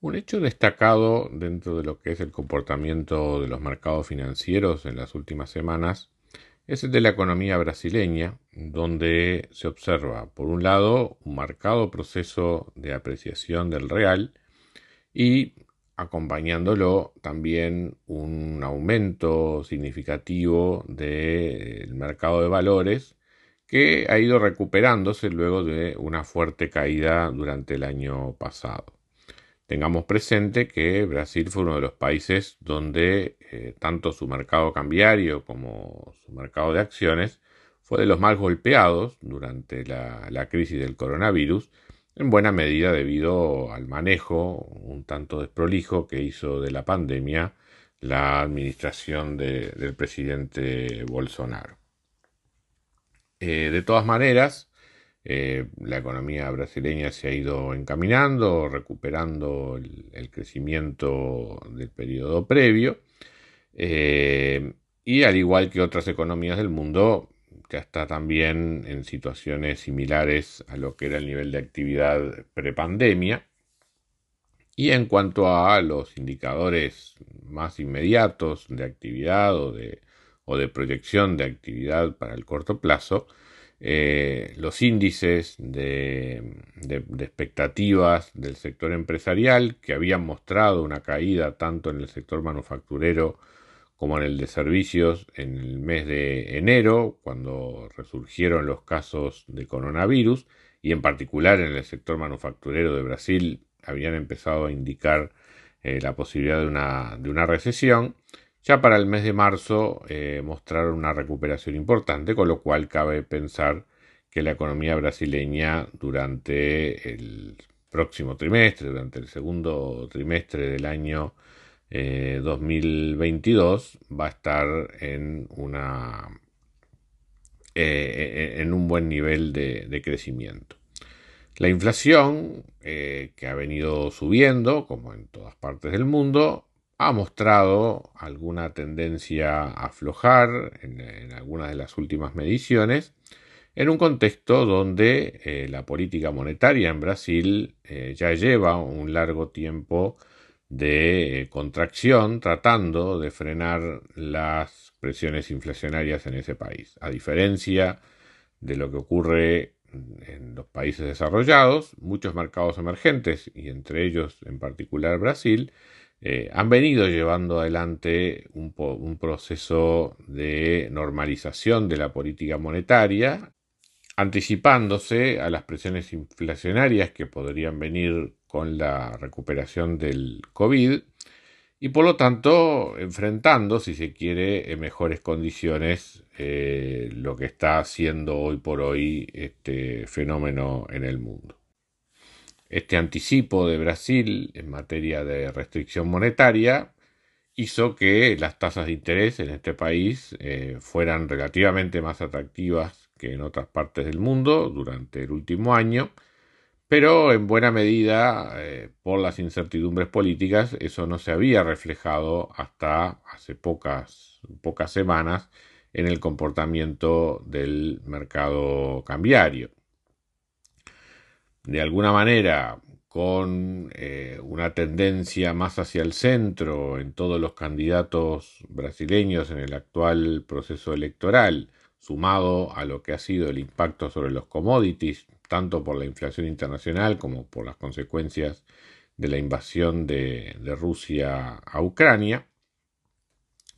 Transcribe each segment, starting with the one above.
Un hecho destacado dentro de lo que es el comportamiento de los mercados financieros en las últimas semanas es el de la economía brasileña, donde se observa, por un lado, un marcado proceso de apreciación del real y acompañándolo también un aumento significativo del mercado de valores que ha ido recuperándose luego de una fuerte caída durante el año pasado. Tengamos presente que Brasil fue uno de los países donde eh, tanto su mercado cambiario como su mercado de acciones fue de los más golpeados durante la, crisis del coronavirus, en buena medida debido al manejo un tanto desprolijo que hizo de la pandemia la administración del presidente Bolsonaro. Eh, de todas maneras, eh, la economía brasileña se ha ido encaminando, recuperando el, crecimiento del periodo previo. Eh, y al igual que otras economías del mundo, ya está también en situaciones similares a lo que era el nivel de actividad prepandemia. Y en cuanto a los indicadores más inmediatos de actividad o de, o de proyección de actividad para el corto plazo, eh, los índices de, expectativas del sector empresarial que habían mostrado una caída tanto en el sector manufacturero como en el de servicios en el mes de enero, cuando resurgieron los casos de coronavirus, y en particular en el sector manufacturero de Brasil habían empezado a indicar eh, la posibilidad de una, de una recesión. Ya para el mes de marzo eh, mostraron una recuperación importante, con lo cual cabe pensar que la economía brasileña durante el próximo trimestre, durante el segundo trimestre del año 2022, eh, va a estar en una eh, en un buen nivel de, crecimiento. La inflación, que ha venido subiendo, como en todas partes del mundo, ha mostrado alguna tendencia a aflojar en, algunas de las últimas mediciones, en un contexto donde eh, la política monetaria en Brasil eh, ya lleva un largo tiempo de eh, contracción tratando de frenar las presiones inflacionarias en ese país. A diferencia de lo que ocurre en los países desarrollados, muchos mercados emergentes, y entre ellos en particular Brasil, eh, han venido llevando adelante un, un, proceso de normalización de la política monetaria, anticipándose a las presiones inflacionarias que podrían venir con la recuperación del COVID y por lo tanto enfrentando, si se quiere, en mejores condiciones eh, lo que está haciendo hoy por hoy este fenómeno en el mundo. Este anticipo de Brasil en materia de restricción monetaria hizo que las tasas de interés en este país eh, fueran relativamente más atractivas que en otras partes del mundo durante el último año, pero en buena medida eh, por las incertidumbres políticas eso no se había reflejado hasta hace pocas, pocas semanas en el comportamiento del mercado cambiario de alguna manera con eh, una tendencia más hacia el centro en todos los candidatos brasileños en el actual proceso electoral, sumado a lo que ha sido el impacto sobre los commodities, tanto por la inflación internacional como por las consecuencias de la invasión de, de Rusia a Ucrania,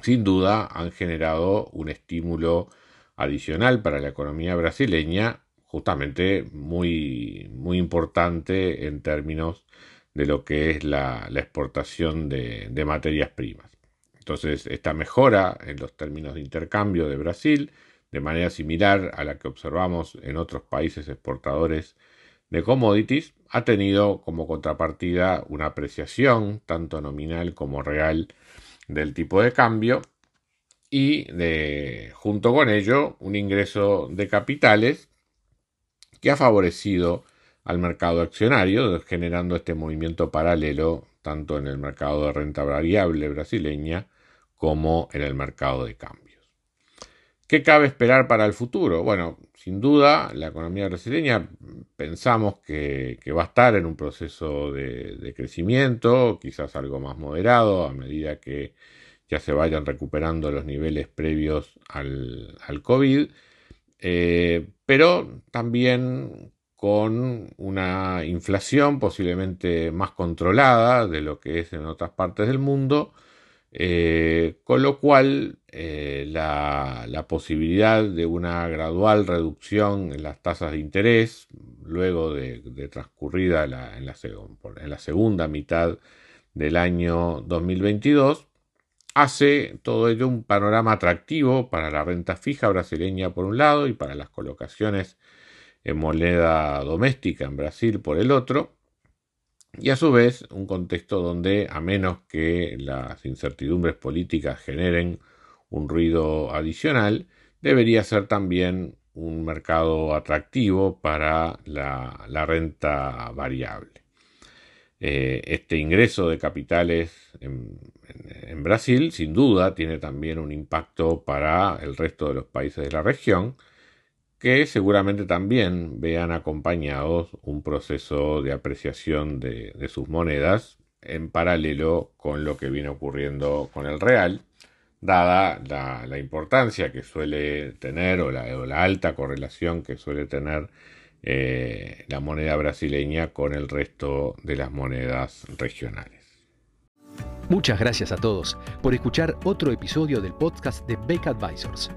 sin duda han generado un estímulo adicional para la economía brasileña justamente muy, muy importante en términos de lo que es la, exportación de, materias primas. Entonces, esta mejora en los términos de intercambio de Brasil, de manera similar a la que observamos en otros países exportadores de commodities ha tenido como contrapartida una apreciación tanto nominal como real del tipo de cambio y de, junto con ello un ingreso de capitales que ha favorecido al mercado accionario, generando este movimiento paralelo tanto en el mercado de renta variable brasileña como en el mercado de cambios. ¿Qué cabe esperar para el futuro? Bueno, sin duda, la economía brasileña pensamos que, va a estar en un proceso de, crecimiento, quizás algo más moderado, a medida que ya se vayan recuperando los niveles previos al, COVID, eh, pero también con una inflación posiblemente más controlada de lo que es en otras partes del mundo, eh, con lo cual eh, la, posibilidad de una gradual reducción en las tasas de interés, luego de, transcurrida en, la, segunda mitad del año 2022, hace todo ello un panorama atractivo para la renta fija brasileña por un lado y para las colocaciones en moneda doméstica en Brasil por el otro, y a su vez un contexto donde, a menos que las incertidumbres políticas generen un ruido adicional, debería ser también un mercado atractivo para la, renta variable. Eh, este ingreso de capitales en, en, Brasil, sin duda, tiene también un impacto para el resto de los países de la región, que seguramente también vean acompañados un proceso de apreciación de, sus monedas en paralelo con lo que viene ocurriendo con el real, dada la, importancia que suele tener o la, alta correlación que suele tener eh, la moneda brasileña con el resto de las monedas regionales. Muchas gracias a todos por escuchar otro episodio del podcast de Beck Advisors.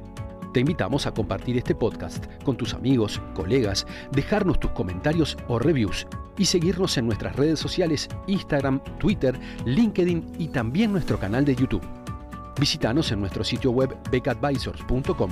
Te invitamos a compartir este podcast con tus amigos, colegas, dejarnos tus comentarios o reviews y seguirnos en nuestras redes sociales Instagram, Twitter, LinkedIn y también nuestro canal de YouTube. Visítanos en nuestro sitio web becadvisors.com